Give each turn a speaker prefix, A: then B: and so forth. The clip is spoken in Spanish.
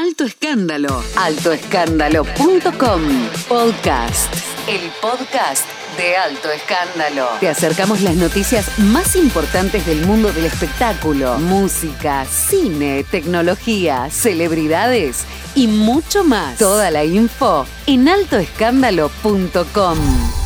A: Alto Escándalo.
B: altoescándalo.com Podcast. El podcast de Alto Escándalo. Te acercamos las noticias más importantes del mundo del espectáculo, música, cine, tecnología, celebridades y mucho más. Toda la info en altoescándalo.com.